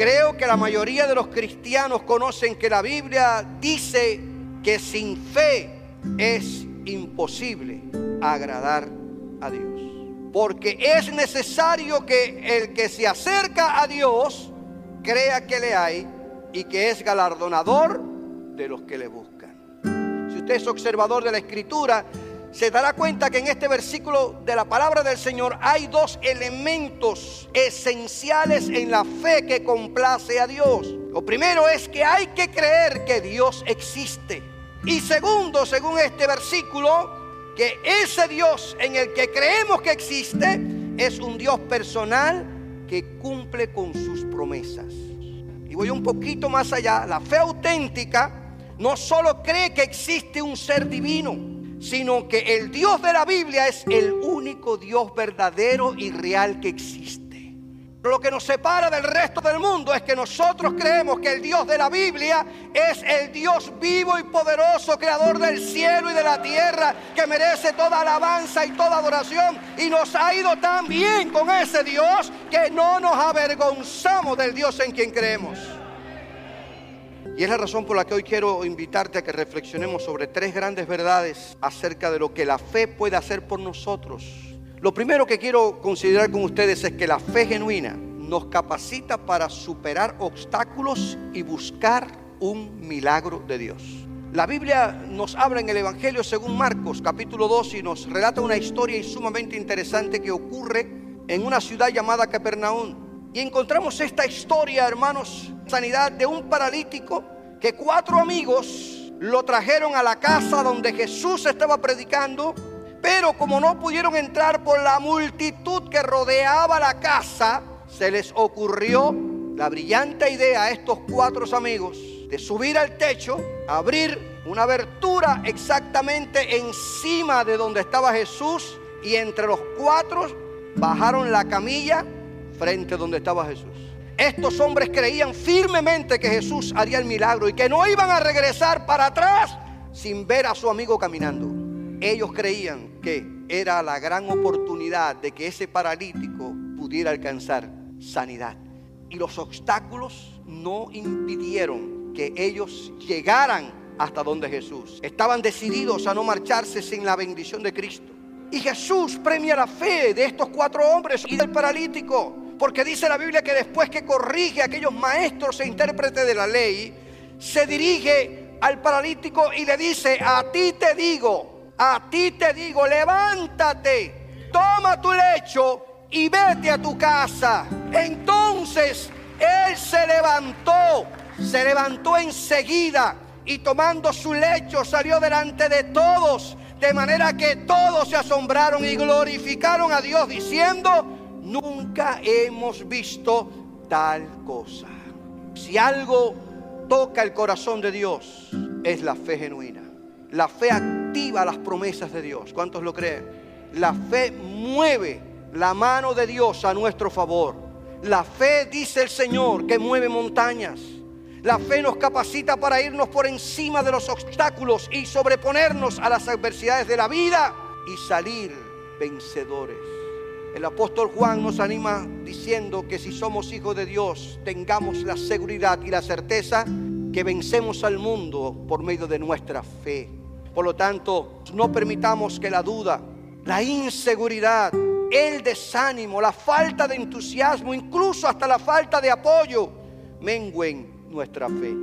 Creo que la mayoría de los cristianos conocen que la Biblia dice que sin fe es imposible agradar a Dios. Porque es necesario que el que se acerca a Dios crea que le hay y que es galardonador de los que le buscan. Si usted es observador de la escritura, se dará cuenta que en este versículo de la palabra del Señor hay dos elementos esenciales en la fe que complace a Dios. Lo primero es que hay que creer que Dios existe. Y segundo, según este versículo, que ese Dios en el que creemos que existe es un Dios personal que cumple con sus promesas. Y voy un poquito más allá. La fe auténtica no solo cree que existe un ser divino, sino que el Dios de la Biblia es el único Dios verdadero y real que existe. Lo que nos separa del resto del mundo es que nosotros creemos que el Dios de la Biblia es el Dios vivo y poderoso, creador del cielo y de la tierra, que merece toda alabanza y toda adoración. Y nos ha ido tan bien con ese Dios que no nos avergonzamos del Dios en quien creemos. Y es la razón por la que hoy quiero invitarte a que reflexionemos sobre tres grandes verdades acerca de lo que la fe puede hacer por nosotros. Lo primero que quiero considerar con ustedes es que la fe genuina nos capacita para superar obstáculos y buscar un milagro de Dios. La Biblia nos habla en el Evangelio según Marcos capítulo 2 y nos relata una historia sumamente interesante que ocurre en una ciudad llamada Capernaum. Y encontramos esta historia, hermanos, sanidad de un paralítico que cuatro amigos lo trajeron a la casa donde Jesús estaba predicando, pero como no pudieron entrar por la multitud que rodeaba la casa, se les ocurrió la brillante idea a estos cuatro amigos de subir al techo, abrir una abertura exactamente encima de donde estaba Jesús y entre los cuatro bajaron la camilla frente donde estaba Jesús. Estos hombres creían firmemente que Jesús haría el milagro y que no iban a regresar para atrás sin ver a su amigo caminando. Ellos creían que era la gran oportunidad de que ese paralítico pudiera alcanzar sanidad. Y los obstáculos no impidieron que ellos llegaran hasta donde Jesús. Estaban decididos a no marcharse sin la bendición de Cristo. Y Jesús premia la fe de estos cuatro hombres y del paralítico. Porque dice la Biblia que después que corrige a aquellos maestros e intérpretes de la ley, se dirige al paralítico y le dice, a ti te digo, a ti te digo, levántate, toma tu lecho y vete a tu casa. Entonces él se levantó, se levantó enseguida y tomando su lecho salió delante de todos, de manera que todos se asombraron y glorificaron a Dios diciendo, Nunca hemos visto tal cosa. Si algo toca el corazón de Dios, es la fe genuina. La fe activa las promesas de Dios. ¿Cuántos lo creen? La fe mueve la mano de Dios a nuestro favor. La fe, dice el Señor, que mueve montañas. La fe nos capacita para irnos por encima de los obstáculos y sobreponernos a las adversidades de la vida y salir vencedores. El apóstol Juan nos anima diciendo que si somos hijos de Dios, tengamos la seguridad y la certeza que vencemos al mundo por medio de nuestra fe. Por lo tanto, no permitamos que la duda, la inseguridad, el desánimo, la falta de entusiasmo, incluso hasta la falta de apoyo, mengüen nuestra fe.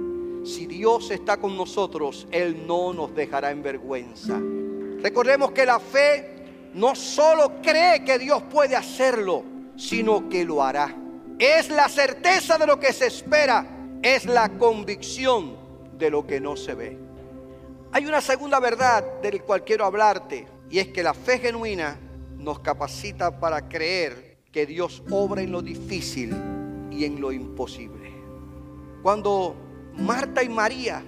Si Dios está con nosotros, Él no nos dejará en vergüenza. Recordemos que la fe no solo cree que Dios puede hacerlo, sino que lo hará. Es la certeza de lo que se espera, es la convicción de lo que no se ve. Hay una segunda verdad del cual quiero hablarte, y es que la fe genuina nos capacita para creer que Dios obra en lo difícil y en lo imposible. Cuando Marta y María,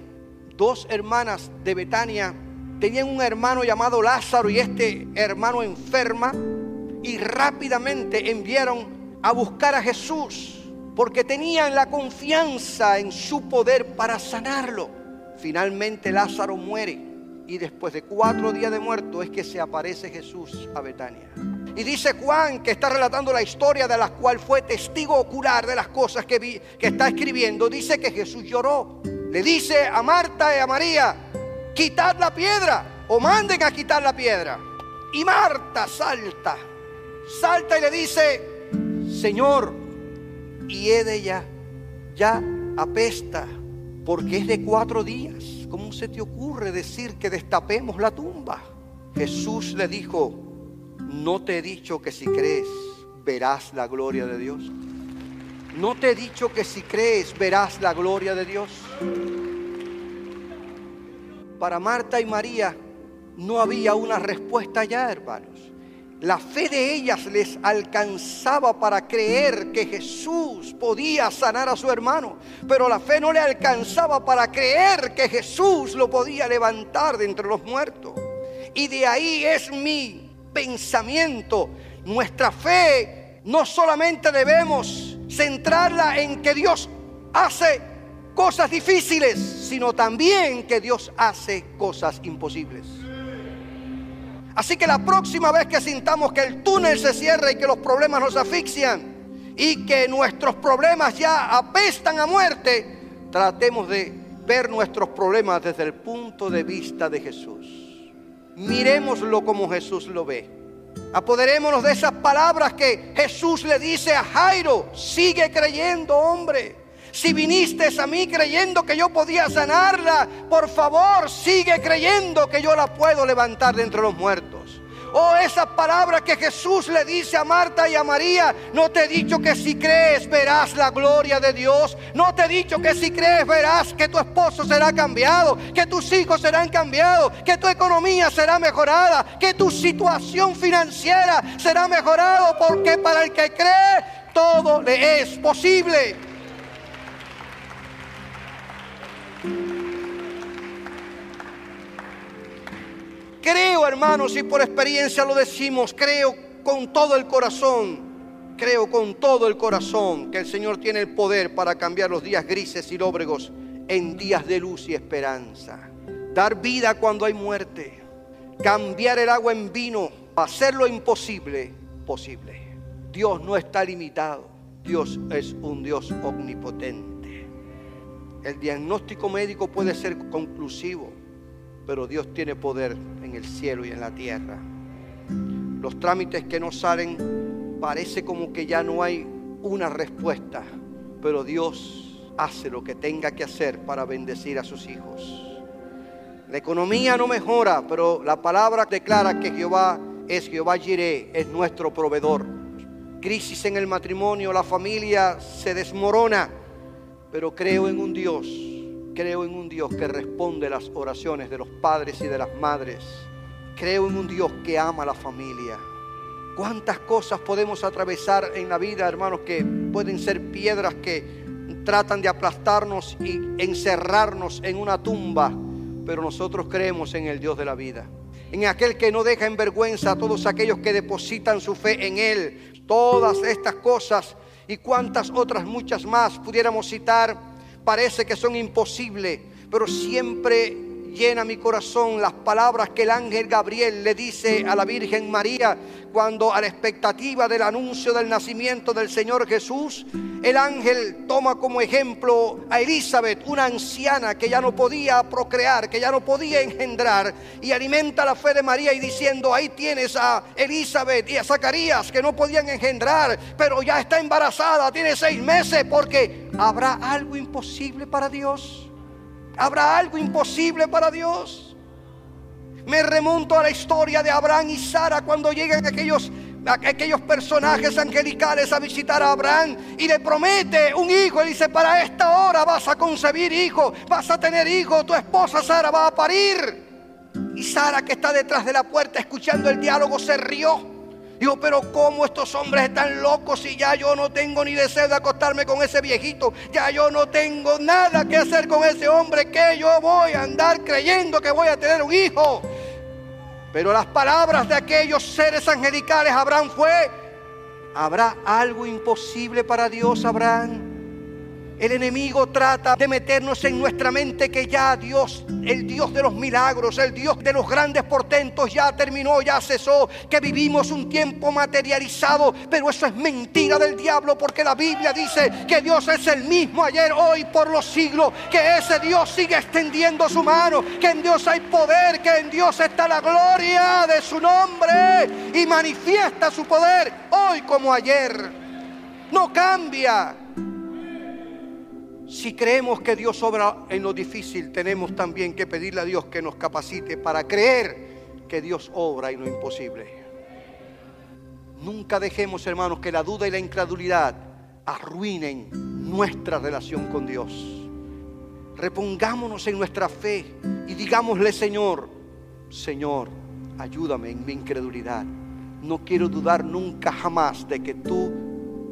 dos hermanas de Betania, tenían un hermano llamado Lázaro y este hermano enferma y rápidamente enviaron a buscar a Jesús porque tenían la confianza en su poder para sanarlo. Finalmente Lázaro muere y después de cuatro días de muerto es que se aparece Jesús a Betania. Y dice Juan que está relatando la historia de la cual fue testigo ocular de las cosas que, vi, que está escribiendo. Dice que Jesús lloró. Le dice a Marta y a María, quitad la piedra o manden a quitar la piedra. Y Marta salta, salta y le dice, Señor, y he de ella ya apesta porque es de cuatro días. ¿Cómo se te ocurre decir que destapemos la tumba? Jesús le dijo, no te he dicho que si crees verás la gloria de Dios. No te he dicho que si crees verás la gloria de Dios. Para Marta y María no había una respuesta ya, hermanos. La fe de ellas les alcanzaba para creer que Jesús podía sanar a su hermano, pero la fe no le alcanzaba para creer que Jesús lo podía levantar de entre los muertos. Y de ahí es mi pensamiento. Nuestra fe no solamente debemos centrarla en que Dios hace cosas difíciles, sino también que Dios hace cosas imposibles. Así que la próxima vez que sintamos que el túnel se cierra y que los problemas nos asfixian y que nuestros problemas ya apestan a muerte, tratemos de ver nuestros problemas desde el punto de vista de Jesús. Miremoslo como Jesús lo ve. Apoderémonos de esas palabras que Jesús le dice a Jairo, sigue creyendo hombre. Si viniste a mí creyendo que yo podía sanarla, por favor sigue creyendo que yo la puedo levantar de entre los muertos. Oh, esa palabra que Jesús le dice a Marta y a María, no te he dicho que si crees verás la gloria de Dios. No te he dicho que si crees verás que tu esposo será cambiado, que tus hijos serán cambiados, que tu economía será mejorada, que tu situación financiera será mejorada, porque para el que cree todo le es posible. Creo, hermanos, y por experiencia lo decimos, creo con todo el corazón, creo con todo el corazón que el Señor tiene el poder para cambiar los días grises y lóbregos en días de luz y esperanza. Dar vida cuando hay muerte, cambiar el agua en vino, hacer lo imposible posible. Dios no está limitado, Dios es un Dios omnipotente. El diagnóstico médico puede ser conclusivo, pero Dios tiene poder en el cielo y en la tierra. Los trámites que no salen, parece como que ya no hay una respuesta, pero Dios hace lo que tenga que hacer para bendecir a sus hijos. La economía no mejora, pero la palabra declara que Jehová es Jehová Jireh, es nuestro proveedor. Crisis en el matrimonio, la familia se desmorona, pero creo en un Dios Creo en un Dios que responde las oraciones de los padres y de las madres. Creo en un Dios que ama a la familia. ¿Cuántas cosas podemos atravesar en la vida, hermanos, que pueden ser piedras que tratan de aplastarnos y encerrarnos en una tumba? Pero nosotros creemos en el Dios de la vida. En aquel que no deja en vergüenza a todos aquellos que depositan su fe en Él. Todas estas cosas y cuantas otras muchas más pudiéramos citar parece que son imposibles, pero siempre llena mi corazón las palabras que el ángel Gabriel le dice a la Virgen María cuando a la expectativa del anuncio del nacimiento del Señor Jesús, el ángel toma como ejemplo a Elizabeth, una anciana que ya no podía procrear, que ya no podía engendrar, y alimenta la fe de María y diciendo, ahí tienes a Elizabeth y a Zacarías que no podían engendrar, pero ya está embarazada, tiene seis meses, porque ¿Habrá algo imposible para Dios? ¿Habrá algo imposible para Dios? Me remonto a la historia de Abraham y Sara cuando llegan aquellos, aquellos personajes angelicales a visitar a Abraham y le promete un hijo. Y dice, para esta hora vas a concebir hijo, vas a tener hijo, tu esposa Sara va a parir. Y Sara que está detrás de la puerta escuchando el diálogo se rió. Digo, pero ¿cómo estos hombres están locos si ya yo no tengo ni deseo de acostarme con ese viejito? Ya yo no tengo nada que hacer con ese hombre que yo voy a andar creyendo que voy a tener un hijo. Pero las palabras de aquellos seres angelicales, Abraham fue, ¿habrá algo imposible para Dios, Abraham? El enemigo trata de meternos en nuestra mente que ya Dios, el Dios de los milagros, el Dios de los grandes portentos ya terminó, ya cesó, que vivimos un tiempo materializado, pero eso es mentira del diablo porque la Biblia dice que Dios es el mismo ayer, hoy, por los siglos, que ese Dios sigue extendiendo su mano, que en Dios hay poder, que en Dios está la gloria de su nombre y manifiesta su poder hoy como ayer. No cambia. Si creemos que Dios obra en lo difícil, tenemos también que pedirle a Dios que nos capacite para creer que Dios obra en lo imposible. Nunca dejemos, hermanos, que la duda y la incredulidad arruinen nuestra relación con Dios. Repongámonos en nuestra fe y digámosle, Señor, Señor, ayúdame en mi incredulidad. No quiero dudar nunca jamás de que tú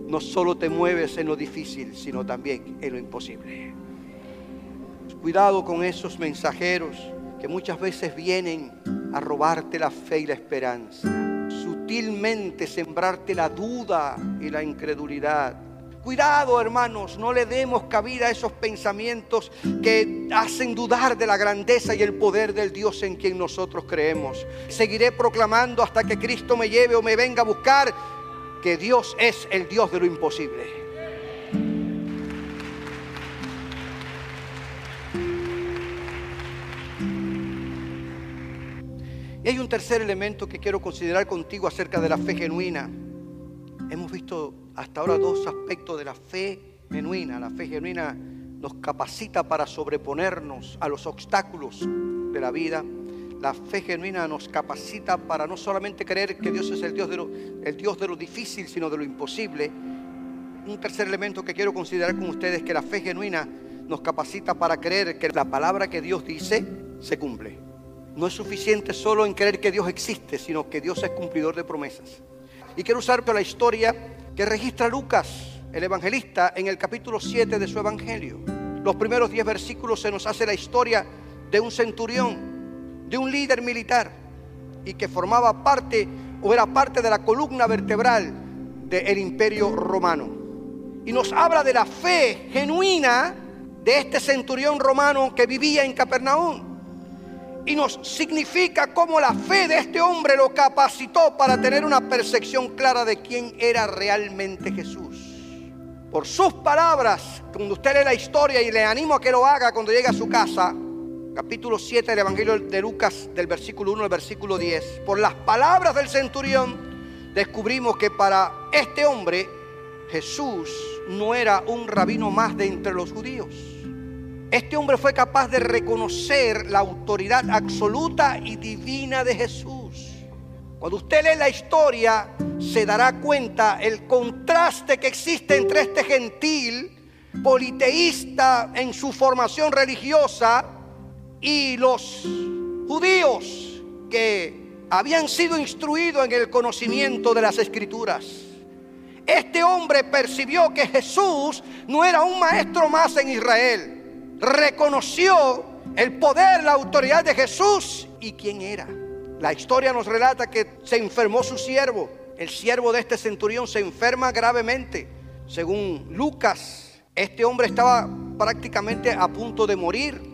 no solo te mueves en lo difícil, sino también en lo imposible. Cuidado con esos mensajeros que muchas veces vienen a robarte la fe y la esperanza, sutilmente sembrarte la duda y la incredulidad. Cuidado, hermanos, no le demos cabida a esos pensamientos que hacen dudar de la grandeza y el poder del Dios en quien nosotros creemos. Seguiré proclamando hasta que Cristo me lleve o me venga a buscar que Dios es el Dios de lo imposible. Y hay un tercer elemento que quiero considerar contigo acerca de la fe genuina. Hemos visto hasta ahora dos aspectos de la fe genuina. La fe genuina nos capacita para sobreponernos a los obstáculos de la vida la fe genuina nos capacita para no solamente creer que Dios es el Dios de lo, Dios de lo difícil, sino de lo imposible. Un tercer elemento que quiero considerar con ustedes es que la fe genuina nos capacita para creer que la palabra que Dios dice se cumple. No es suficiente solo en creer que Dios existe, sino que Dios es cumplidor de promesas. Y quiero usar la historia que registra Lucas, el evangelista, en el capítulo 7 de su evangelio. Los primeros 10 versículos se nos hace la historia de un centurión de un líder militar y que formaba parte o era parte de la columna vertebral del imperio romano. Y nos habla de la fe genuina de este centurión romano que vivía en Capernaum. Y nos significa cómo la fe de este hombre lo capacitó para tener una percepción clara de quién era realmente Jesús. Por sus palabras, cuando usted lee la historia y le animo a que lo haga cuando llegue a su casa, capítulo 7 del Evangelio de Lucas, del versículo 1 al versículo 10, por las palabras del centurión, descubrimos que para este hombre Jesús no era un rabino más de entre los judíos. Este hombre fue capaz de reconocer la autoridad absoluta y divina de Jesús. Cuando usted lee la historia, se dará cuenta el contraste que existe entre este gentil politeísta en su formación religiosa y los judíos que habían sido instruidos en el conocimiento de las escrituras. Este hombre percibió que Jesús no era un maestro más en Israel. Reconoció el poder, la autoridad de Jesús y quién era. La historia nos relata que se enfermó su siervo. El siervo de este centurión se enferma gravemente. Según Lucas, este hombre estaba prácticamente a punto de morir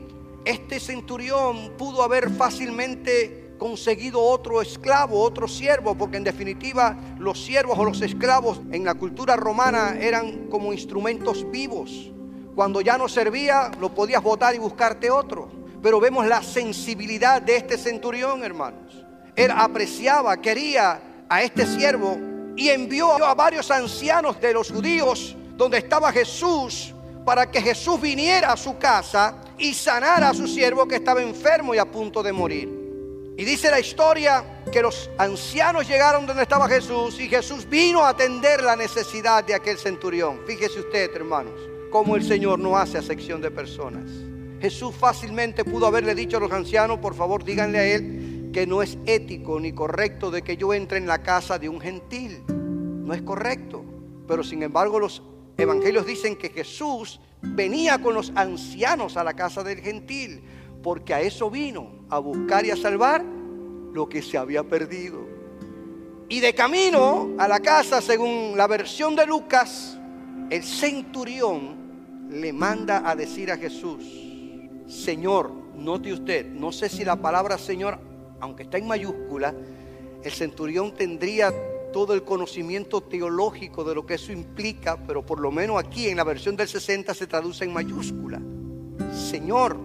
este centurión pudo haber fácilmente conseguido otro esclavo, otro siervo, porque en definitiva los siervos o los esclavos en la cultura romana eran como instrumentos vivos. Cuando ya no servía, lo podías botar y buscarte otro. Pero vemos la sensibilidad de este centurión, hermanos. Él apreciaba, quería a este siervo y envió a varios ancianos de los judíos donde estaba Jesús para que Jesús viniera a su casa y sanara a su siervo que estaba enfermo y a punto de morir. Y dice la historia que los ancianos llegaron donde estaba Jesús y Jesús vino a atender la necesidad de aquel centurión. Fíjese usted, hermanos, cómo el Señor no hace acepción de personas. Jesús fácilmente pudo haberle dicho a los ancianos, por favor, díganle a él que no es ético ni correcto de que yo entre en la casa de un gentil. No es correcto. Pero sin embargo los evangelios dicen que Jesús venía con los ancianos a la casa del gentil, porque a eso vino, a buscar y a salvar lo que se había perdido. Y de camino a la casa, según la versión de Lucas, el centurión le manda a decir a Jesús, Señor, note usted, no sé si la palabra Señor, aunque está en mayúscula, el centurión tendría todo el conocimiento teológico de lo que eso implica, pero por lo menos aquí en la versión del 60 se traduce en mayúscula. Señor,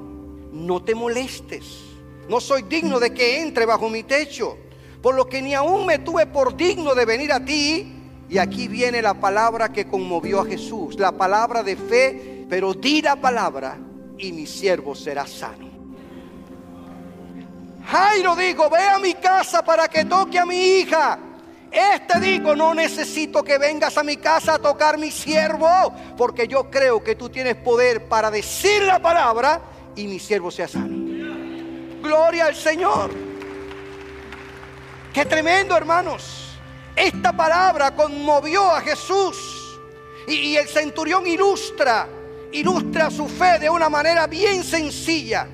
no te molestes, no soy digno de que entre bajo mi techo, por lo que ni aún me tuve por digno de venir a ti. Y aquí viene la palabra que conmovió a Jesús, la palabra de fe, pero di la palabra y mi siervo será sano. Jairo dijo, ve a mi casa para que toque a mi hija. Este dijo, no necesito que vengas a mi casa a tocar mi siervo, porque yo creo que tú tienes poder para decir la palabra y mi siervo sea sano. Gloria al Señor. Qué tremendo, hermanos. Esta palabra conmovió a Jesús. Y, y el centurión ilustra, ilustra su fe de una manera bien sencilla.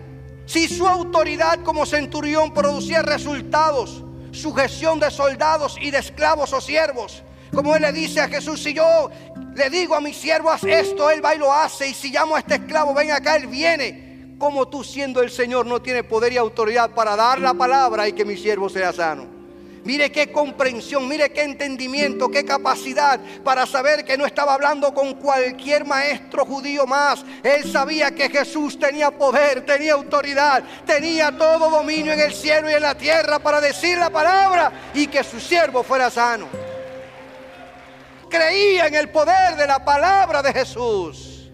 Si su autoridad como centurión producía resultados, sujeción de soldados y de esclavos o siervos, como él le dice a Jesús, si yo le digo a mi siervo haz esto, él va y lo hace, y si llamo a este esclavo, ven acá, él viene. Como tú siendo el Señor no tienes poder y autoridad para dar la palabra y que mi siervo sea sano. Mire qué comprensión, mire qué entendimiento, qué capacidad para saber que no estaba hablando con cualquier maestro judío más. Él sabía que Jesús tenía poder, tenía autoridad, tenía todo dominio en el cielo y en la tierra para decir la palabra y que su siervo fuera sano. Creía en el poder de la palabra de Jesús.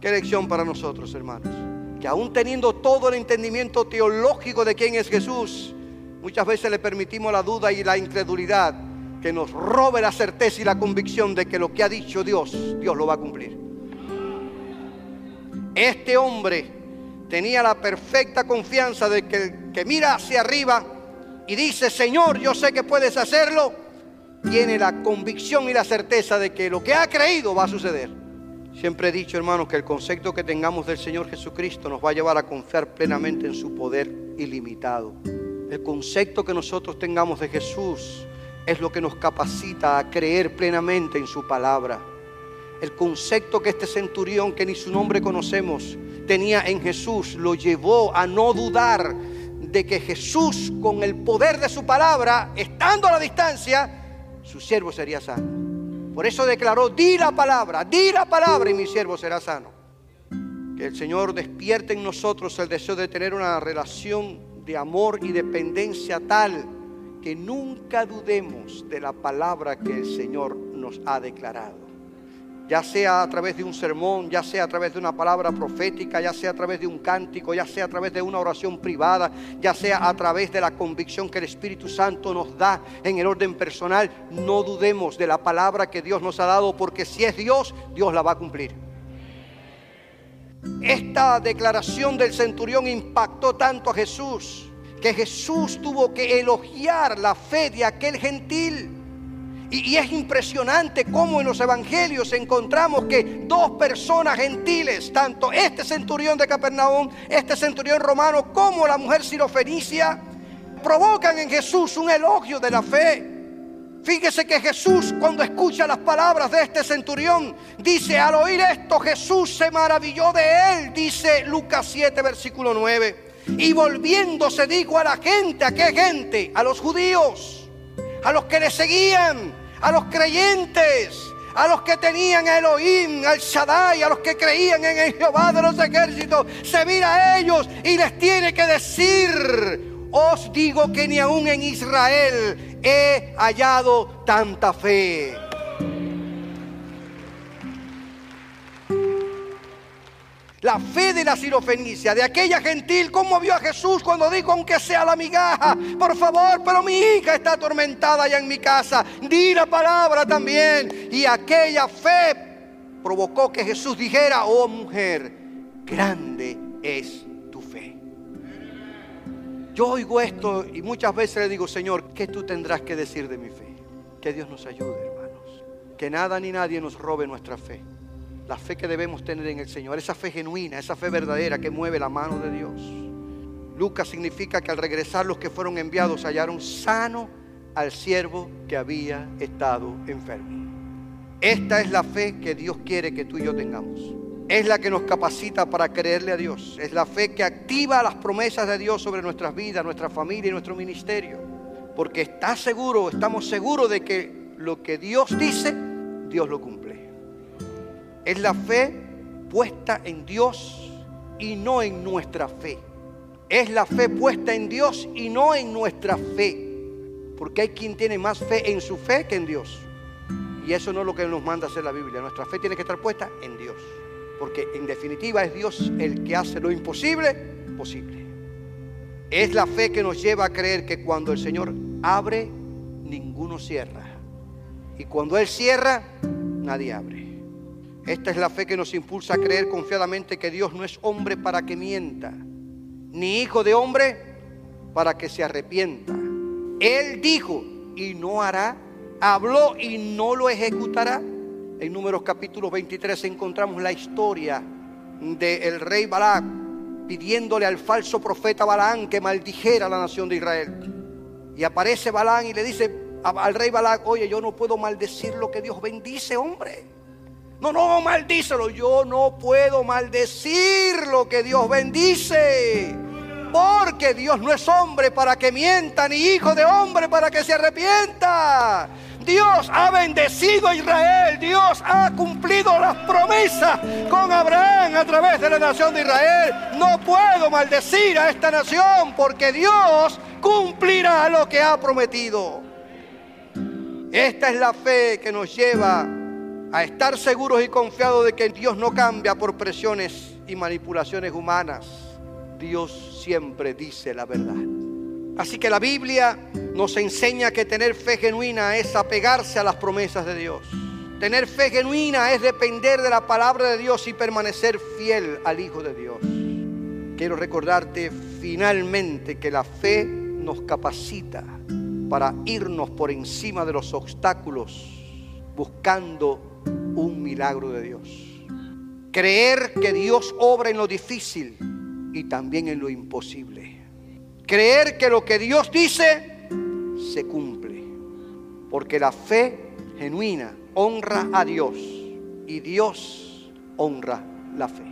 Qué lección para nosotros, hermanos. Que aún teniendo todo el entendimiento teológico de quién es Jesús, Muchas veces le permitimos la duda y la incredulidad que nos robe la certeza y la convicción de que lo que ha dicho Dios, Dios lo va a cumplir. Este hombre tenía la perfecta confianza de que el que mira hacia arriba y dice, Señor, yo sé que puedes hacerlo, tiene la convicción y la certeza de que lo que ha creído va a suceder. Siempre he dicho, hermanos, que el concepto que tengamos del Señor Jesucristo nos va a llevar a confiar plenamente en su poder ilimitado. El concepto que nosotros tengamos de Jesús es lo que nos capacita a creer plenamente en su palabra. El concepto que este centurión, que ni su nombre conocemos, tenía en Jesús, lo llevó a no dudar de que Jesús, con el poder de su palabra, estando a la distancia, su siervo sería sano. Por eso declaró, di la palabra, di la palabra y mi siervo será sano. Que el Señor despierte en nosotros el deseo de tener una relación de amor y dependencia tal que nunca dudemos de la palabra que el Señor nos ha declarado. Ya sea a través de un sermón, ya sea a través de una palabra profética, ya sea a través de un cántico, ya sea a través de una oración privada, ya sea a través de la convicción que el Espíritu Santo nos da en el orden personal, no dudemos de la palabra que Dios nos ha dado, porque si es Dios, Dios la va a cumplir. Esta declaración del centurión impactó tanto a Jesús que Jesús tuvo que elogiar la fe de aquel gentil. Y, es impresionante cómo en los evangelios encontramos que dos personas gentiles, tanto este centurión de Capernaum, este centurión romano, como la mujer sirofenicia, provocan en Jesús un elogio de la fe. Fíjese que Jesús cuando escucha las palabras de este centurión, dice, al oír esto Jesús se maravilló de él, dice Lucas 7, versículo 9. Y volviéndose dijo a la gente, ¿a qué gente? A los judíos, a los que le seguían, a los creyentes, a los que tenían a Elohim, al Shaddai, a los que creían en el Jehová de los ejércitos, se mira a ellos y les tiene que decir, os digo que ni aún en Israel he hallado tanta fe. La fe de la sirofenicia, de aquella gentil, como vio a Jesús cuando dijo, aunque sea la migaja, por favor, pero mi hija está atormentada allá en mi casa, di la palabra también. Y aquella fe provocó que Jesús dijera, oh mujer, grande es yo oigo esto y muchas veces le digo, Señor, ¿qué tú tendrás que decir de mi fe? Que Dios nos ayude, hermanos. Que nada ni nadie nos robe nuestra fe. La fe que debemos tener en el Señor, esa fe genuina, esa fe verdadera que mueve la mano de Dios. Lucas significa que al regresar los que fueron enviados hallaron sano al siervo que había estado enfermo. Esta es la fe que Dios quiere que tú y yo tengamos. Es la que nos capacita para creerle a Dios. Es la fe que activa las promesas de Dios sobre nuestras vidas, nuestra familia y nuestro ministerio. Porque está seguro, estamos seguros de que lo que Dios dice, Dios lo cumple. Es la fe puesta en Dios y no en nuestra fe. Es la fe puesta en Dios y no en nuestra fe. Porque hay quien tiene más fe en su fe que en Dios. Y eso no es lo que nos manda hacer la Biblia. Nuestra fe tiene que estar puesta en Dios. Porque en definitiva es Dios el que hace lo imposible posible. Es la fe que nos lleva a creer que cuando el Señor abre, ninguno cierra. Y cuando Él cierra, nadie abre. Esta es la fe que nos impulsa a creer confiadamente que Dios no es hombre para que mienta, ni hijo de hombre para que se arrepienta. Él dijo y no hará, habló y no lo ejecutará. En Números capítulo 23 encontramos la historia del rey Balac pidiéndole al falso profeta Balaán que maldijera a la nación de Israel. Y aparece Balaán y le dice al rey Balac, oye, yo no puedo maldecir lo que Dios bendice, hombre. No, no, maldícelo. Yo no puedo maldecir lo que Dios bendice. Porque Dios no es hombre para que mienta, ni hijo de hombre para que se arrepienta. Dios ha bendecido a Israel. Dios ha cumplido las promesas con Abraham a través de la nación de Israel. No puedo maldecir a esta nación porque Dios cumplirá lo que ha prometido. Esta es la fe que nos lleva a estar seguros y confiados de que Dios no cambia por presiones y manipulaciones humanas. Dios siempre dice la verdad. Así que la Biblia nos enseña que tener fe genuina es apegarse a las promesas de Dios. Tener fe genuina es depender de la palabra de Dios y permanecer fiel al Hijo de Dios. Quiero recordarte finalmente que la fe nos capacita para irnos por encima de los obstáculos buscando un milagro de Dios. Creer que Dios obra en lo difícil y también en lo imposible. Creer que lo que Dios dice se cumple. Porque la fe genuina honra a Dios y Dios honra la fe.